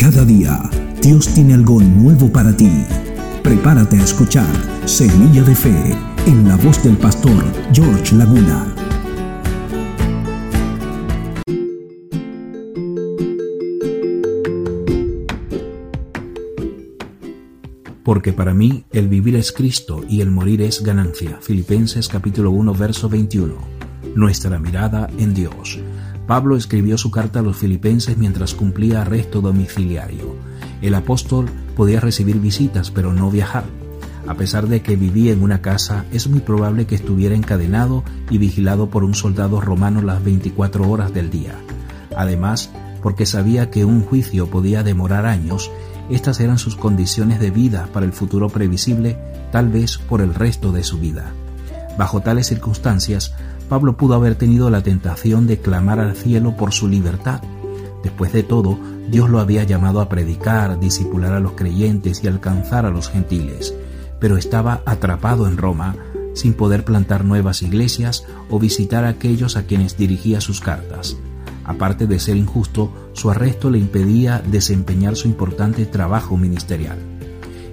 Cada día Dios tiene algo nuevo para ti. Prepárate a escuchar Semilla de Fe en la voz del pastor George Laguna. Porque para mí el vivir es Cristo y el morir es ganancia. Filipenses capítulo 1 verso 21. Nuestra mirada en Dios. Pablo escribió su carta a los filipenses mientras cumplía arresto domiciliario. El apóstol podía recibir visitas pero no viajar. A pesar de que vivía en una casa, es muy probable que estuviera encadenado y vigilado por un soldado romano las 24 horas del día. Además, porque sabía que un juicio podía demorar años, estas eran sus condiciones de vida para el futuro previsible, tal vez por el resto de su vida. Bajo tales circunstancias, Pablo pudo haber tenido la tentación de clamar al cielo por su libertad. Después de todo, Dios lo había llamado a predicar, disipular a los creyentes y alcanzar a los gentiles, pero estaba atrapado en Roma, sin poder plantar nuevas iglesias o visitar a aquellos a quienes dirigía sus cartas. Aparte de ser injusto, su arresto le impedía desempeñar su importante trabajo ministerial.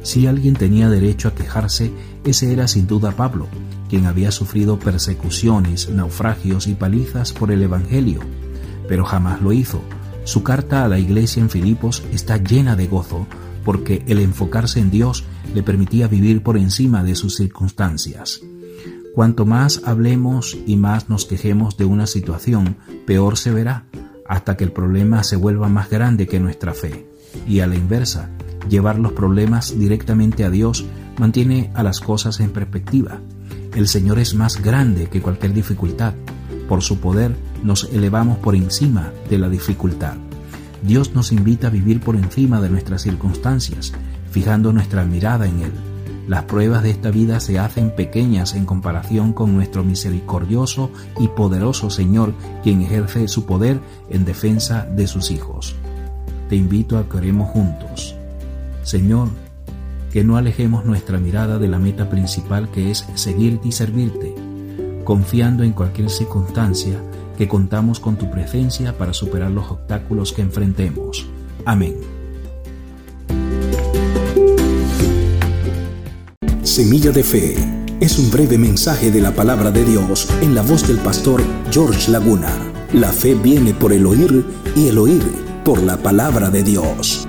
Si alguien tenía derecho a quejarse, ese era sin duda Pablo, quien había sufrido persecuciones, naufragios y palizas por el Evangelio, pero jamás lo hizo. Su carta a la iglesia en Filipos está llena de gozo, porque el enfocarse en Dios le permitía vivir por encima de sus circunstancias. Cuanto más hablemos y más nos quejemos de una situación, peor se verá, hasta que el problema se vuelva más grande que nuestra fe. Y a la inversa, llevar los problemas directamente a Dios mantiene a las cosas en perspectiva. El Señor es más grande que cualquier dificultad. Por su poder nos elevamos por encima de la dificultad. Dios nos invita a vivir por encima de nuestras circunstancias, fijando nuestra mirada en Él. Las pruebas de esta vida se hacen pequeñas en comparación con nuestro misericordioso y poderoso Señor, quien ejerce su poder en defensa de sus hijos. Te invito a que oremos juntos. Señor, que no alejemos nuestra mirada de la meta principal que es seguirte y servirte, confiando en cualquier circunstancia que contamos con tu presencia para superar los obstáculos que enfrentemos. Amén. Semilla de Fe es un breve mensaje de la palabra de Dios en la voz del pastor George Laguna. La fe viene por el oír y el oír por la palabra de Dios.